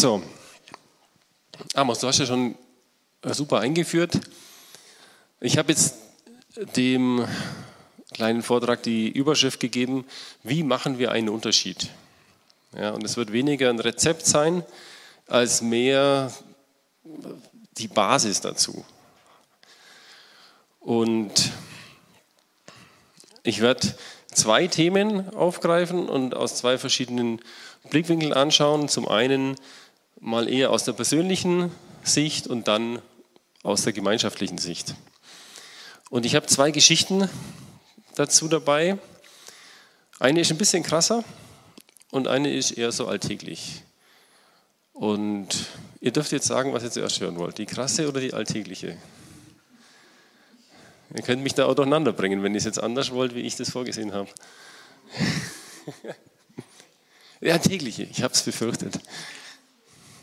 So, Amos, du hast ja schon äh, super eingeführt. Ich habe jetzt dem kleinen Vortrag die Überschrift gegeben, wie machen wir einen Unterschied? Ja, und es wird weniger ein Rezept sein, als mehr die Basis dazu. Und ich werde zwei Themen aufgreifen und aus zwei verschiedenen Blickwinkeln anschauen. Zum einen mal eher aus der persönlichen Sicht und dann aus der gemeinschaftlichen Sicht. Und ich habe zwei Geschichten dazu dabei. Eine ist ein bisschen krasser und eine ist eher so alltäglich. Und ihr dürft jetzt sagen, was ihr zuerst hören wollt, die krasse oder die alltägliche. Ihr könnt mich da auch durcheinander bringen, wenn ihr es jetzt anders wollt, wie ich das vorgesehen habe. die alltägliche, ich habe es befürchtet.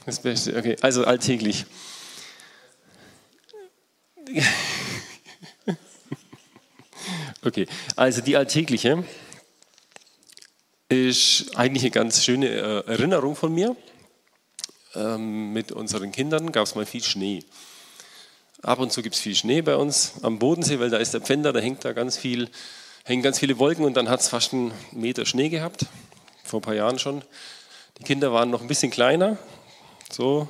Das Beste, okay, also alltäglich. Okay, also die alltägliche ist eigentlich eine ganz schöne äh, Erinnerung von mir. Ähm, mit unseren Kindern gab es mal viel Schnee. Ab und zu gibt es viel Schnee bei uns am Bodensee, weil da ist der Pfänder, da hängt da ganz viel, hängen ganz viele Wolken und dann hat es fast einen Meter Schnee gehabt, vor ein paar Jahren schon. Die Kinder waren noch ein bisschen kleiner, so.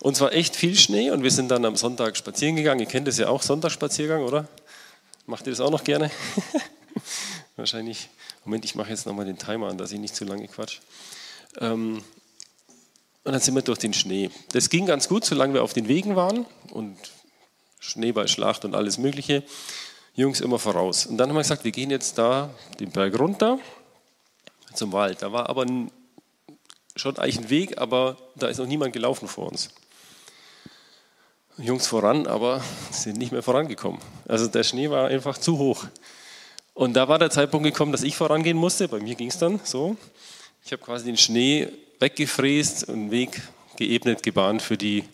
Und zwar echt viel Schnee und wir sind dann am Sonntag spazieren gegangen. Ihr kennt das ja auch, Sonntagsspaziergang, oder? Macht ihr das auch noch gerne? Wahrscheinlich. Moment, ich mache jetzt nochmal den Timer an, dass ich nicht zu lange quatsch. Ähm, und dann sind wir durch den Schnee. Das ging ganz gut, solange wir auf den Wegen waren und Schneeballschlacht und alles Mögliche. Jungs immer voraus. Und dann haben wir gesagt, wir gehen jetzt da den Berg runter zum Wald. Da war aber schon eigentlich ein Weg, aber da ist noch niemand gelaufen vor uns. Jungs voran, aber sind nicht mehr vorangekommen. Also der Schnee war einfach zu hoch. Und da war der Zeitpunkt gekommen, dass ich vorangehen musste. Bei mir ging es dann so. Ich habe quasi den Schnee weggefräst und einen Weg geebnet, gebahnt für die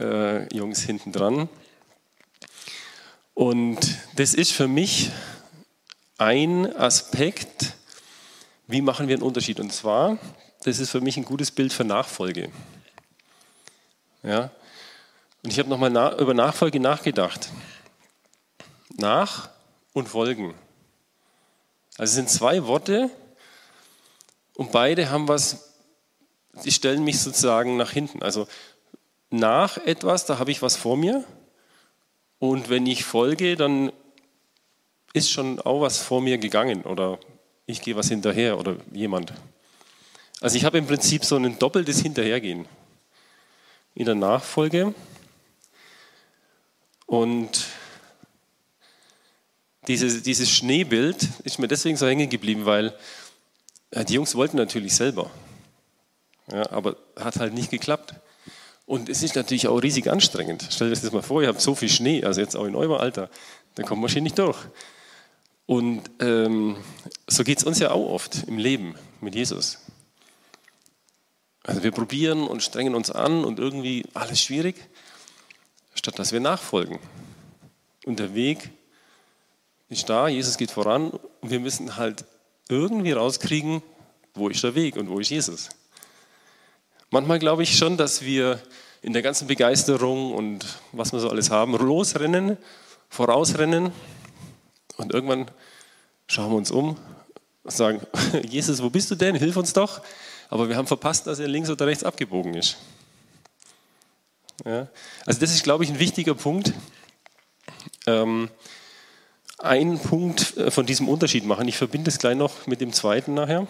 äh, Jungs hinten dran. Und das ist für mich ein Aspekt, wie machen wir einen Unterschied. Und zwar, das ist für mich ein gutes Bild für Nachfolge. Ja? Und ich habe nochmal na, über Nachfolge nachgedacht. Nach und Folgen. Also es sind zwei Worte und beide haben was, die stellen mich sozusagen nach hinten. Also nach etwas, da habe ich was vor mir und wenn ich folge, dann ist schon auch was vor mir gegangen oder ich gehe was hinterher oder jemand. Also ich habe im Prinzip so ein doppeltes Hinterhergehen. In der Nachfolge und dieses, dieses Schneebild ist mir deswegen so hängen geblieben, weil die Jungs wollten natürlich selber. Ja, aber hat halt nicht geklappt. Und es ist natürlich auch riesig anstrengend. Stellt euch das mal vor, ihr habt so viel Schnee, also jetzt auch in eurem Alter, dann kommt man schon nicht durch. Und ähm, so geht es uns ja auch oft im Leben mit Jesus. Also wir probieren und strengen uns an und irgendwie alles schwierig statt dass wir nachfolgen. Und der Weg ist da, Jesus geht voran und wir müssen halt irgendwie rauskriegen, wo ist der Weg und wo ist Jesus. Manchmal glaube ich schon, dass wir in der ganzen Begeisterung und was wir so alles haben, losrennen, vorausrennen und irgendwann schauen wir uns um und sagen, Jesus, wo bist du denn? Hilf uns doch. Aber wir haben verpasst, dass er links oder rechts abgebogen ist. Ja? Also das ist, glaube ich, ein wichtiger Punkt. Ähm, einen Punkt äh, von diesem Unterschied machen. Ich verbinde es gleich noch mit dem zweiten nachher.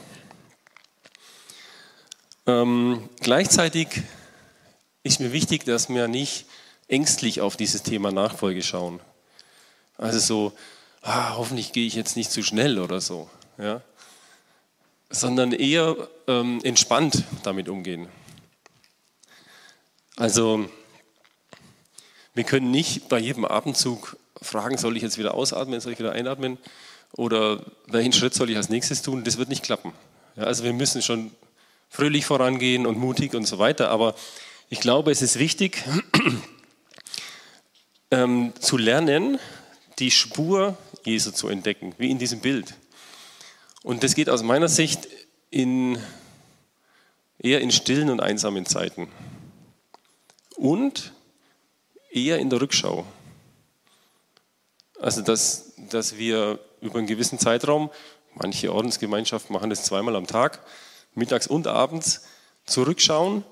Ähm, gleichzeitig ist mir wichtig, dass wir nicht ängstlich auf dieses Thema Nachfolge schauen. Also so, ah, hoffentlich gehe ich jetzt nicht zu schnell oder so. Ja? Sondern eher ähm, entspannt damit umgehen. Also wir können nicht bei jedem Atemzug fragen, soll ich jetzt wieder ausatmen, soll ich wieder einatmen oder welchen Schritt soll ich als nächstes tun. Das wird nicht klappen. Ja, also wir müssen schon fröhlich vorangehen und mutig und so weiter. Aber ich glaube, es ist wichtig ähm, zu lernen, die Spur Jesu zu entdecken, wie in diesem Bild. Und das geht aus meiner Sicht in eher in stillen und einsamen Zeiten und eher in der Rückschau. Also, dass, dass wir über einen gewissen Zeitraum, manche Ordensgemeinschaften machen das zweimal am Tag, mittags und abends, zurückschauen,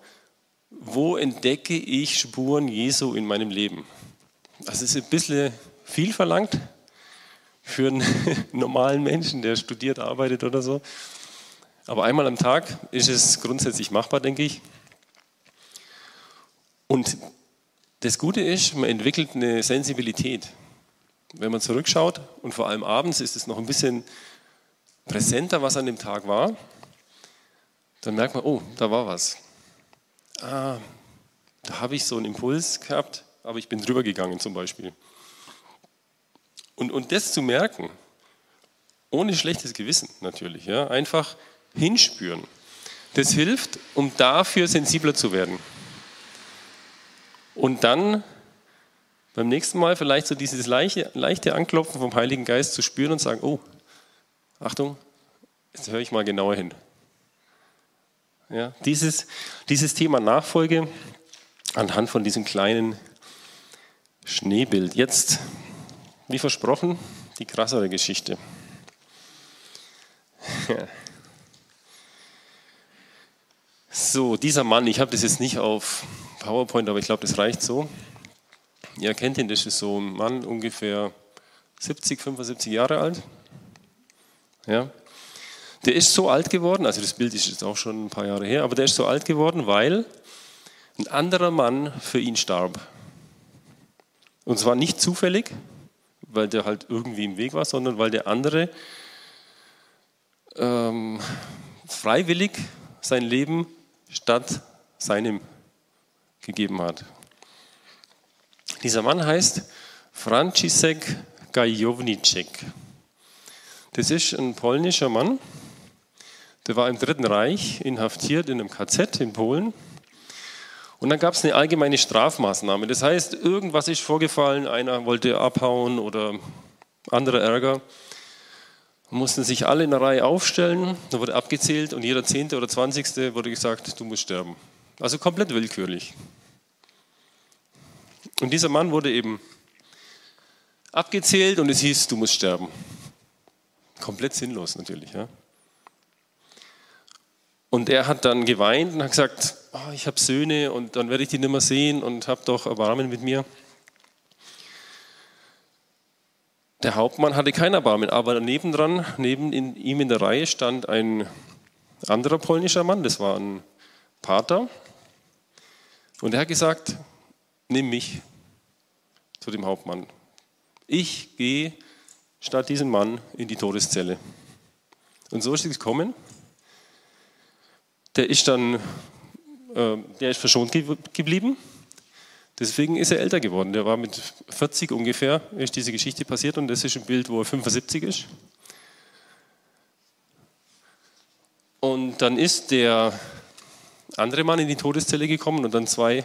wo entdecke ich Spuren Jesu in meinem Leben. Das ist ein bisschen viel verlangt für einen normalen Menschen, der studiert, arbeitet oder so. Aber einmal am Tag ist es grundsätzlich machbar, denke ich. Und das Gute ist, man entwickelt eine Sensibilität. Wenn man zurückschaut und vor allem abends ist es noch ein bisschen präsenter, was an dem Tag war, dann merkt man, oh, da war was. Ah, da habe ich so einen Impuls gehabt, aber ich bin drüber gegangen zum Beispiel. Und, und das zu merken, ohne schlechtes Gewissen natürlich, ja, einfach hinspüren, das hilft, um dafür sensibler zu werden. Und dann beim nächsten Mal vielleicht so dieses leichte, leichte Anklopfen vom Heiligen Geist zu spüren und sagen, oh, Achtung, jetzt höre ich mal genauer hin. Ja, dieses, dieses Thema Nachfolge anhand von diesem kleinen Schneebild. Jetzt, wie versprochen, die krassere Geschichte. So, dieser Mann, ich habe das jetzt nicht auf PowerPoint, aber ich glaube, das reicht so. Ihr kennt ihn, das ist so ein Mann, ungefähr 70, 75 Jahre alt. Ja. Der ist so alt geworden, also das Bild ist jetzt auch schon ein paar Jahre her, aber der ist so alt geworden, weil ein anderer Mann für ihn starb. Und zwar nicht zufällig, weil der halt irgendwie im Weg war, sondern weil der andere ähm, freiwillig sein Leben statt seinem gegeben hat. Dieser Mann heißt Franciszek Gajownicek. Das ist ein polnischer Mann, der war im Dritten Reich inhaftiert in einem KZ in Polen. Und dann gab es eine allgemeine Strafmaßnahme. Das heißt, irgendwas ist vorgefallen, einer wollte abhauen oder anderer Ärger. Mussten sich alle in der Reihe aufstellen, da wurde abgezählt und jeder Zehnte oder Zwanzigste wurde gesagt, du musst sterben. Also komplett willkürlich. Und dieser Mann wurde eben abgezählt und es hieß, du musst sterben. Komplett sinnlos natürlich. Ja? Und er hat dann geweint und hat gesagt, oh, ich habe Söhne und dann werde ich die nicht mehr sehen und habe doch Erbarmen mit mir. Der Hauptmann hatte kein Erbarmen, aber nebendran, neben in, ihm in der Reihe stand ein anderer polnischer Mann, das war ein Pater. Und er hat gesagt, nimm mich zu dem Hauptmann. Ich gehe statt diesem Mann in die Todeszelle. Und so ist es gekommen. Der ist dann, äh, der ist verschont ge geblieben. Deswegen ist er älter geworden. Der war mit 40 ungefähr, ist diese Geschichte passiert und das ist ein Bild, wo er 75 ist. Und dann ist der andere Mann in die Todeszelle gekommen und dann zwei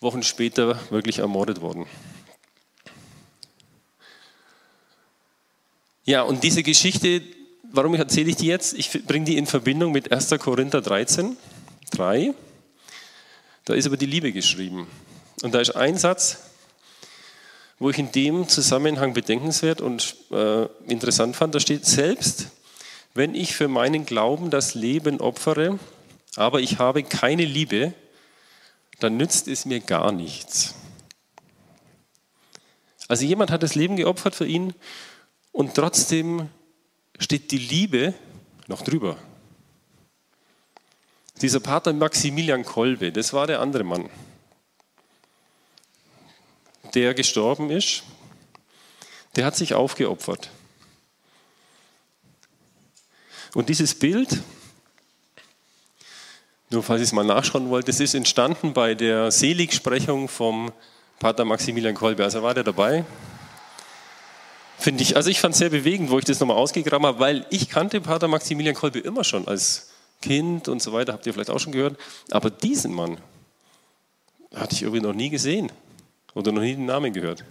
Wochen später wirklich ermordet worden. Ja, und diese Geschichte, warum erzähle ich die jetzt? Ich bringe die in Verbindung mit 1. Korinther 13, 3. Da ist aber die Liebe geschrieben. Und da ist ein Satz, wo ich in dem Zusammenhang bedenkenswert und äh, interessant fand. Da steht, selbst wenn ich für meinen Glauben das Leben opfere, aber ich habe keine Liebe, dann nützt es mir gar nichts. Also jemand hat das Leben geopfert für ihn und trotzdem steht die Liebe noch drüber. Dieser Pater Maximilian Kolbe, das war der andere Mann, der gestorben ist, der hat sich aufgeopfert. Und dieses Bild, nur falls ihr es mal nachschauen wollt, das ist entstanden bei der Seligsprechung vom Pater Maximilian Kolbe. Also war der dabei, finde ich. Also ich fand es sehr bewegend, wo ich das nochmal ausgegraben habe, weil ich kannte Pater Maximilian Kolbe immer schon als Kind und so weiter, habt ihr vielleicht auch schon gehört. Aber diesen Mann hatte ich irgendwie noch nie gesehen oder noch nie den Namen gehört.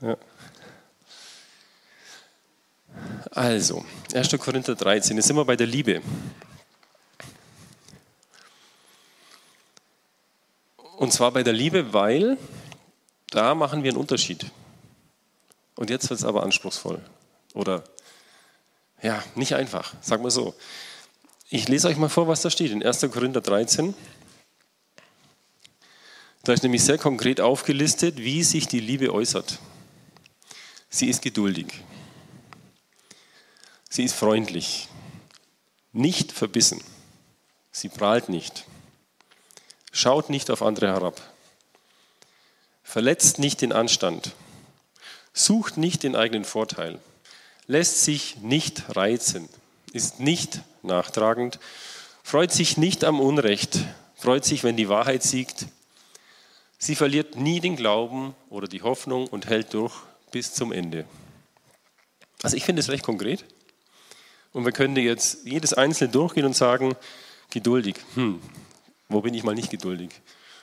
Ja. Also, 1. Korinther 13, jetzt sind wir bei der Liebe. Und zwar bei der Liebe, weil da machen wir einen Unterschied. Und jetzt wird es aber anspruchsvoll. Oder ja, nicht einfach, sagen wir so. Ich lese euch mal vor, was da steht in 1. Korinther 13. Da ist nämlich sehr konkret aufgelistet, wie sich die Liebe äußert. Sie ist geduldig. Sie ist freundlich. Nicht verbissen. Sie prahlt nicht. Schaut nicht auf andere herab. Verletzt nicht den Anstand. Sucht nicht den eigenen Vorteil. Lässt sich nicht reizen. Ist nicht nachtragend. Freut sich nicht am Unrecht. Freut sich, wenn die Wahrheit siegt Sie verliert nie den Glauben oder die Hoffnung und hält durch bis zum Ende. Also ich finde es recht konkret. Und wir können jetzt jedes Einzelne durchgehen und sagen, geduldig, hm, wo bin ich mal nicht geduldig?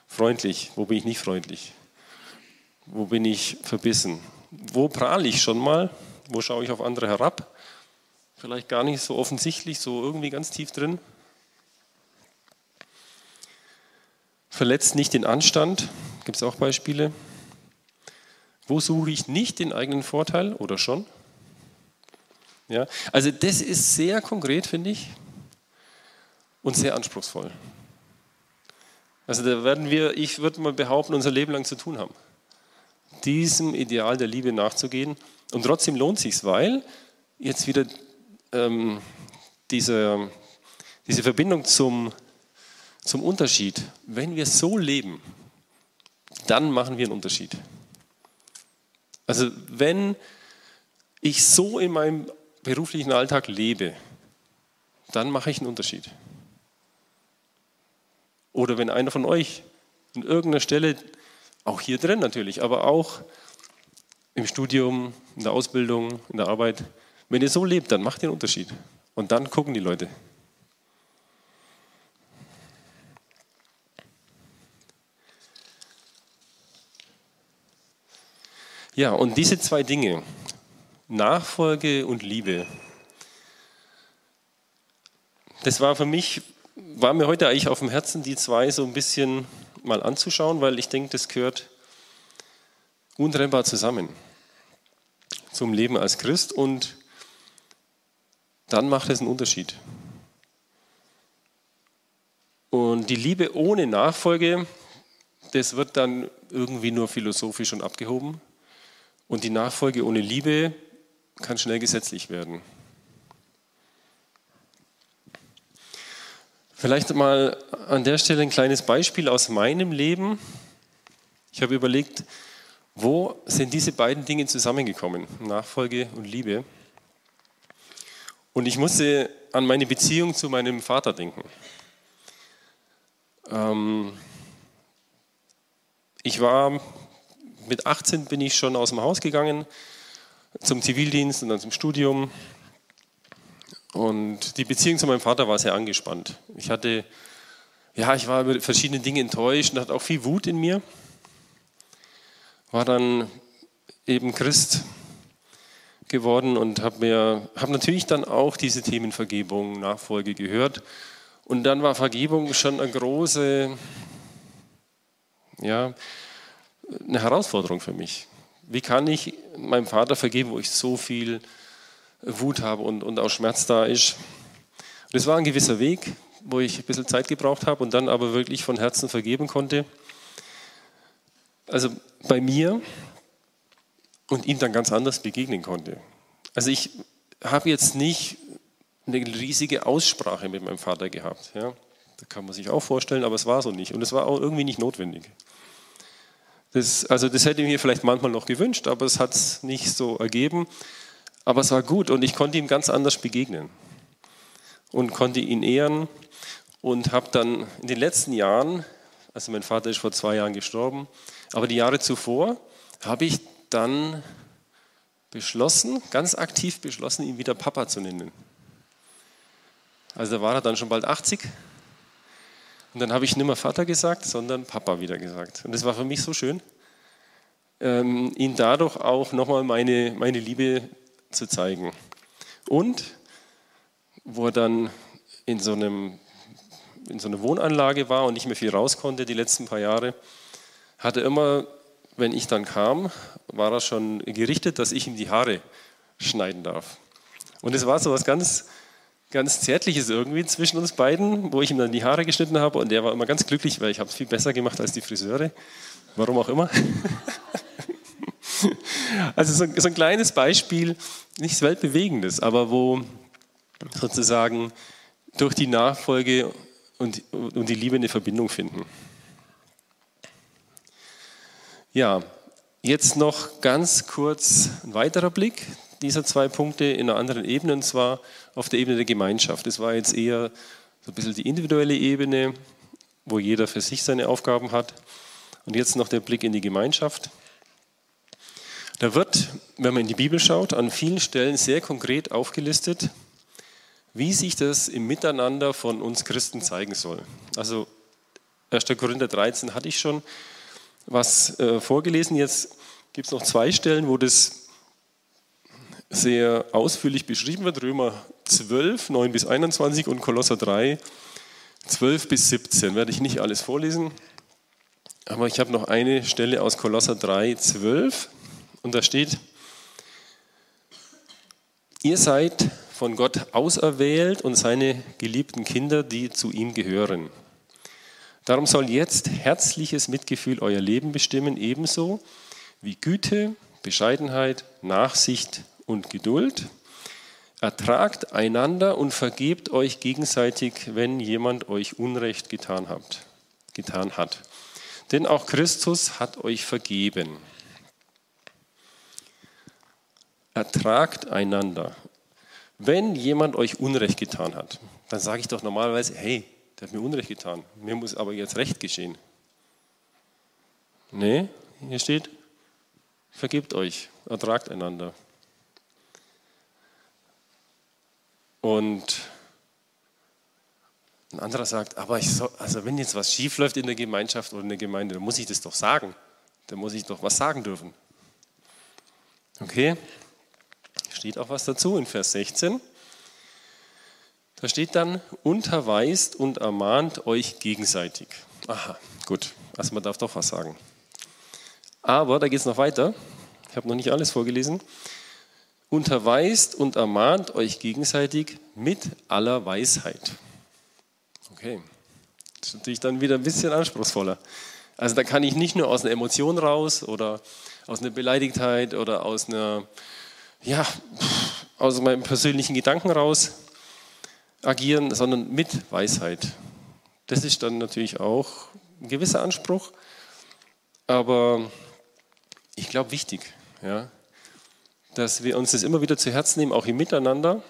Freundlich, wo bin ich nicht freundlich? Wo bin ich verbissen? Wo prahle ich schon mal? Wo schaue ich auf andere herab? Vielleicht gar nicht so offensichtlich, so irgendwie ganz tief drin. Verletzt nicht den Anstand, gibt es auch Beispiele. Wo suche ich nicht den eigenen Vorteil oder schon? Ja, also das ist sehr konkret, finde ich, und sehr anspruchsvoll. Also da werden wir, ich würde mal behaupten, unser Leben lang zu tun haben, diesem Ideal der Liebe nachzugehen. Und trotzdem lohnt sich weil jetzt wieder ähm, diese, diese Verbindung zum zum Unterschied. Wenn wir so leben, dann machen wir einen Unterschied. Also wenn ich so in meinem beruflichen Alltag lebe, dann mache ich einen Unterschied. Oder wenn einer von euch an irgendeiner Stelle, auch hier drin natürlich, aber auch im Studium, in der Ausbildung, in der Arbeit, wenn ihr so lebt, dann macht ihr einen Unterschied. Und dann gucken die Leute. Ja, und diese zwei Dinge, Nachfolge und Liebe, das war für mich, war mir heute eigentlich auf dem Herzen, die zwei so ein bisschen mal anzuschauen, weil ich denke, das gehört untrennbar zusammen zum Leben als Christ und dann macht es einen Unterschied. Und die Liebe ohne Nachfolge, das wird dann irgendwie nur philosophisch und abgehoben. Und die Nachfolge ohne Liebe kann schnell gesetzlich werden. Vielleicht mal an der Stelle ein kleines Beispiel aus meinem Leben. Ich habe überlegt, wo sind diese beiden Dinge zusammengekommen, Nachfolge und Liebe. Und ich musste an meine Beziehung zu meinem Vater denken. Ähm, ich war mit 18 bin ich schon aus dem Haus gegangen zum Zivildienst und dann zum Studium. Und die Beziehung zu meinem Vater war sehr angespannt. Ich hatte, ja, ich war über verschiedene Dinge enttäuscht und hatte auch viel Wut in mir. War dann eben Christ geworden und habe mir, habe natürlich dann auch diese Themen Vergebung, Nachfolge gehört. Und dann war Vergebung schon eine große, ja, eine Herausforderung für mich. Wie kann ich meinem Vater vergeben, wo ich so viel Wut habe und, und auch Schmerz da ist? Und es war ein gewisser Weg, wo ich ein bisschen Zeit gebraucht habe und dann aber wirklich von Herzen vergeben konnte. Also bei mir und ihm dann ganz anders begegnen konnte. Also ich habe jetzt nicht eine riesige Aussprache mit meinem Vater gehabt. Ja. Da kann man sich auch vorstellen, aber es war so nicht. Und es war auch irgendwie nicht notwendig. Das, also das hätte ich mir vielleicht manchmal noch gewünscht, aber es hat es nicht so ergeben. Aber es war gut und ich konnte ihm ganz anders begegnen und konnte ihn ehren und habe dann in den letzten Jahren, also mein Vater ist vor zwei Jahren gestorben, aber die Jahre zuvor habe ich dann beschlossen, ganz aktiv beschlossen, ihn wieder Papa zu nennen. Also da war er dann schon bald 80 und dann habe ich nicht mehr Vater gesagt, sondern Papa wieder gesagt. Und das war für mich so schön, ähm, ihm dadurch auch nochmal meine, meine Liebe zu zeigen. Und wo er dann in so einem in so einer Wohnanlage war und nicht mehr viel raus konnte die letzten paar Jahre, hat er immer, wenn ich dann kam, war er schon gerichtet, dass ich ihm die Haare schneiden darf. Und es war so was ganz, ganz Zärtliches irgendwie zwischen uns beiden, wo ich ihm dann die Haare geschnitten habe und er war immer ganz glücklich, weil ich habe es viel besser gemacht als die Friseure. Warum auch immer. also so, so ein kleines Beispiel, nichts Weltbewegendes, aber wo sozusagen durch die Nachfolge und, und die Liebe eine Verbindung finden. Ja, jetzt noch ganz kurz ein weiterer Blick dieser zwei Punkte in einer anderen Ebene, und zwar auf der Ebene der Gemeinschaft. Das war jetzt eher so ein bisschen die individuelle Ebene, wo jeder für sich seine Aufgaben hat. Und jetzt noch der Blick in die Gemeinschaft. Da wird, wenn man in die Bibel schaut, an vielen Stellen sehr konkret aufgelistet, wie sich das im Miteinander von uns Christen zeigen soll. Also 1. Korinther 13 hatte ich schon was äh, vorgelesen. Jetzt gibt es noch zwei Stellen, wo das sehr ausführlich beschrieben wird. Römer 12, 9 bis 21 und Kolosser 3, 12 bis 17. Werde ich nicht alles vorlesen. Aber ich habe noch eine Stelle aus Kolosser 3, 12 und da steht, ihr seid von Gott auserwählt und seine geliebten Kinder, die zu ihm gehören. Darum soll jetzt herzliches Mitgefühl euer Leben bestimmen, ebenso wie Güte, Bescheidenheit, Nachsicht und Geduld. Ertragt einander und vergebt euch gegenseitig, wenn jemand euch Unrecht getan hat. Getan hat. Denn auch Christus hat euch vergeben. Ertragt einander. Wenn jemand euch Unrecht getan hat, dann sage ich doch normalerweise, hey, der hat mir Unrecht getan, mir muss aber jetzt Recht geschehen. Nee, hier steht, vergebt euch, ertragt einander. Und ein anderer sagt, aber soll, also wenn jetzt was schief läuft in der Gemeinschaft oder in der Gemeinde, dann muss ich das doch sagen. Dann muss ich doch was sagen dürfen. Okay? Steht auch was dazu in Vers 16. Da steht dann, unterweist und ermahnt euch gegenseitig. Aha, gut. Also man darf doch was sagen. Aber da geht es noch weiter. Ich habe noch nicht alles vorgelesen. Unterweist und ermahnt euch gegenseitig mit aller Weisheit. Okay, das ist natürlich dann wieder ein bisschen anspruchsvoller. Also da kann ich nicht nur aus einer Emotion raus oder aus einer Beleidigtheit oder aus einer, ja, aus meinem persönlichen Gedanken raus agieren, sondern mit Weisheit. Das ist dann natürlich auch ein gewisser Anspruch, aber ich glaube wichtig, ja, dass wir uns das immer wieder zu Herzen nehmen, auch im Miteinander.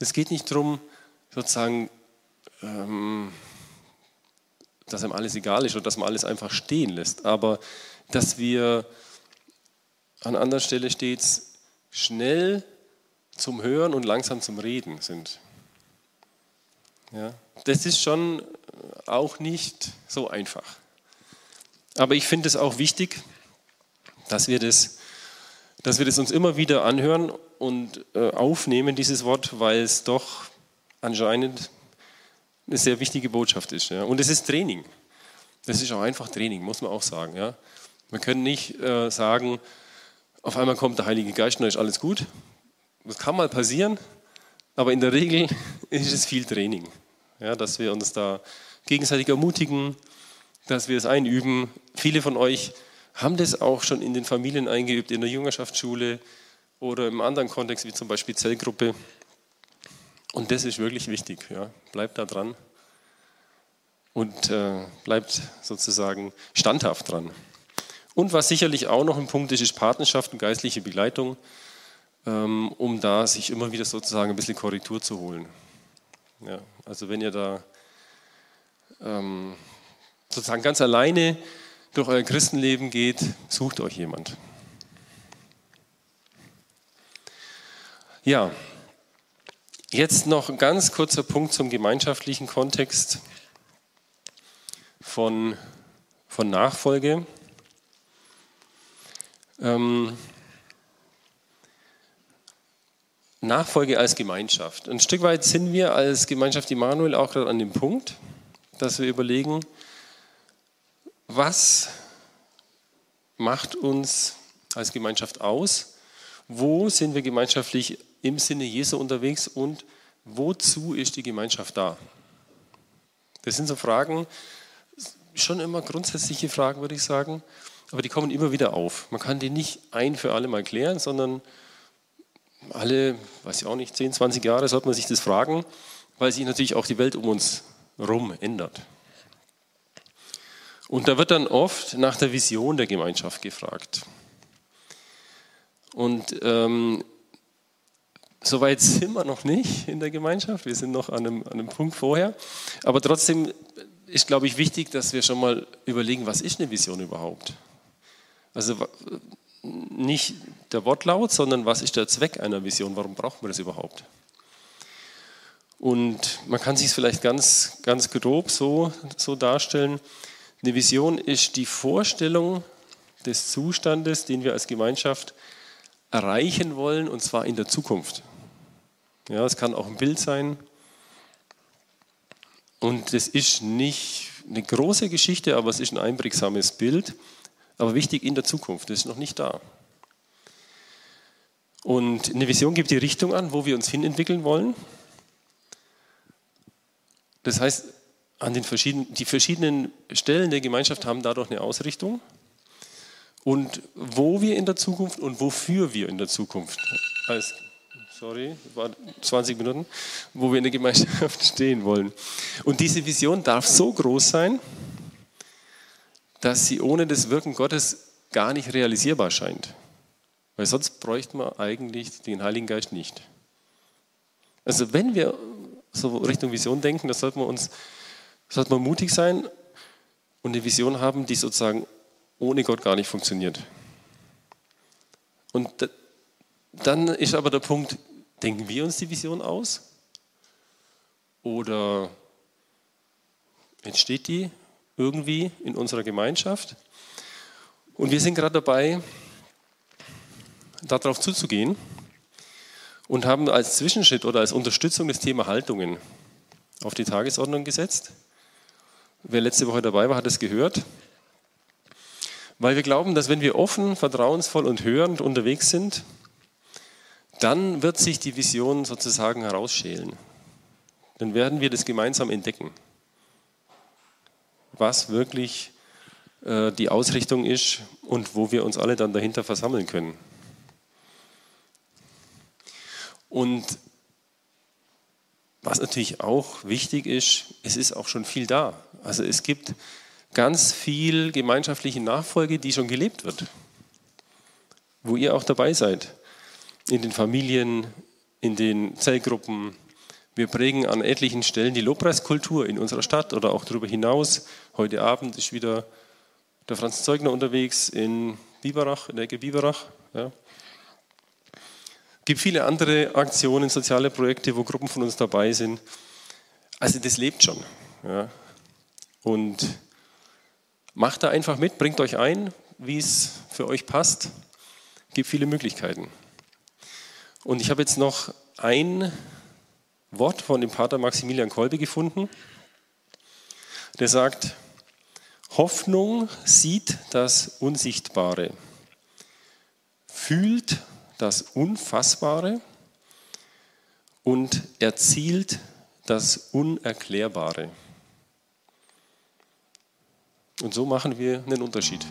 Es geht nicht darum, sozusagen ähm, dass einem alles egal ist oder dass man alles einfach stehen lässt, aber dass wir an anderer Stelle stets schnell zum Hören und langsam zum Reden sind. Ja, das ist schon auch nicht so einfach. Aber ich finde es auch wichtig, dass wir das, dass wir das uns immer wieder anhören und äh, aufnehmen, dieses Wort, weil es doch anscheinend eine sehr wichtige Botschaft ist. Ja. Und es ist Training. Das ist auch einfach Training, muss man auch sagen. Ja. Wir können nicht äh, sagen, auf einmal kommt der Heilige Geist und dann ist alles gut. Das kann mal passieren, aber in der Regel ist es viel Training. Ja, dass wir uns da gegenseitig ermutigen, dass wir es einüben. Viele von euch haben das auch schon in den Familien eingeübt, in der Jüngerschaftsschule oder im anderen Kontext, wie zum Beispiel Zellgruppe. Und das ist wirklich wichtig. Ja. Bleibt da dran und äh, bleibt sozusagen standhaft dran. Und was sicherlich auch noch ein Punkt ist, ist Partnerschaft und geistliche Begleitung, ähm, um da sich immer wieder sozusagen ein bisschen Korrektur zu holen. Ja, also wenn ihr da ähm, sozusagen ganz alleine durch euer Christenleben geht, sucht euch jemand. Ja, Jetzt noch ein ganz kurzer Punkt zum gemeinschaftlichen Kontext von, von Nachfolge. Ähm, Nachfolge als Gemeinschaft. Ein Stück weit sind wir als Gemeinschaft Immanuel auch gerade an dem Punkt, dass wir überlegen, was macht uns als Gemeinschaft aus? Wo sind wir gemeinschaftlich im Sinne Jesu unterwegs und wozu ist die Gemeinschaft da? Das sind so Fragen, schon immer grundsätzliche Fragen, würde ich sagen, aber die kommen immer wieder auf. Man kann die nicht ein für alle Mal klären, sondern alle, weiß ich auch nicht, 10, 20 Jahre sollte man sich das fragen, weil sich natürlich auch die Welt um uns herum ändert. Und da wird dann oft nach der Vision der Gemeinschaft gefragt. Und ähm, Soweit sind wir noch nicht in der Gemeinschaft. Wir sind noch an einem, an einem Punkt vorher. Aber trotzdem ist, glaube ich, wichtig, dass wir schon mal überlegen, was ist eine Vision überhaupt? Also nicht der Wortlaut, sondern was ist der Zweck einer Vision? Warum braucht man das überhaupt? Und man kann sich es vielleicht ganz, ganz grob so, so darstellen. Eine Vision ist die Vorstellung des Zustandes, den wir als Gemeinschaft erreichen wollen, und zwar in der Zukunft. Ja, es kann auch ein Bild sein. Und es ist nicht eine große Geschichte, aber es ist ein einprägsames Bild. Aber wichtig in der Zukunft, das ist noch nicht da. Und eine Vision gibt die Richtung an, wo wir uns hinentwickeln wollen. Das heißt, an den verschiedenen, die verschiedenen Stellen der Gemeinschaft haben dadurch eine Ausrichtung. Und wo wir in der Zukunft und wofür wir in der Zukunft als sorry, war 20 Minuten, wo wir in der Gemeinschaft stehen wollen. Und diese Vision darf so groß sein, dass sie ohne das Wirken Gottes gar nicht realisierbar scheint. Weil sonst bräuchte man eigentlich den Heiligen Geist nicht. Also wenn wir so Richtung Vision denken, da sollte man uns sollte man mutig sein und eine Vision haben, die sozusagen ohne Gott gar nicht funktioniert. Und dann ist aber der Punkt, Denken wir uns die Vision aus? Oder entsteht die irgendwie in unserer Gemeinschaft? Und wir sind gerade dabei, darauf zuzugehen und haben als Zwischenschritt oder als Unterstützung das Thema Haltungen auf die Tagesordnung gesetzt. Wer letzte Woche dabei war, hat es gehört. Weil wir glauben, dass wenn wir offen, vertrauensvoll und hörend unterwegs sind, dann wird sich die Vision sozusagen herausschälen. Dann werden wir das gemeinsam entdecken, was wirklich äh, die Ausrichtung ist und wo wir uns alle dann dahinter versammeln können. Und was natürlich auch wichtig ist, es ist auch schon viel da. Also es gibt ganz viel gemeinschaftliche Nachfolge, die schon gelebt wird, wo ihr auch dabei seid in den Familien, in den Zellgruppen. Wir prägen an etlichen Stellen die Lobpreiskultur in unserer Stadt oder auch darüber hinaus. Heute Abend ist wieder der Franz Zeugner unterwegs in Biberach, in der Ecke Biberach. Ja. Es gibt viele andere Aktionen, soziale Projekte, wo Gruppen von uns dabei sind. Also das lebt schon. Ja. Und macht da einfach mit, bringt euch ein, wie es für euch passt. Es gibt viele Möglichkeiten. Und ich habe jetzt noch ein Wort von dem Pater Maximilian Kolbe gefunden, der sagt, Hoffnung sieht das Unsichtbare, fühlt das Unfassbare und erzielt das Unerklärbare. Und so machen wir einen Unterschied.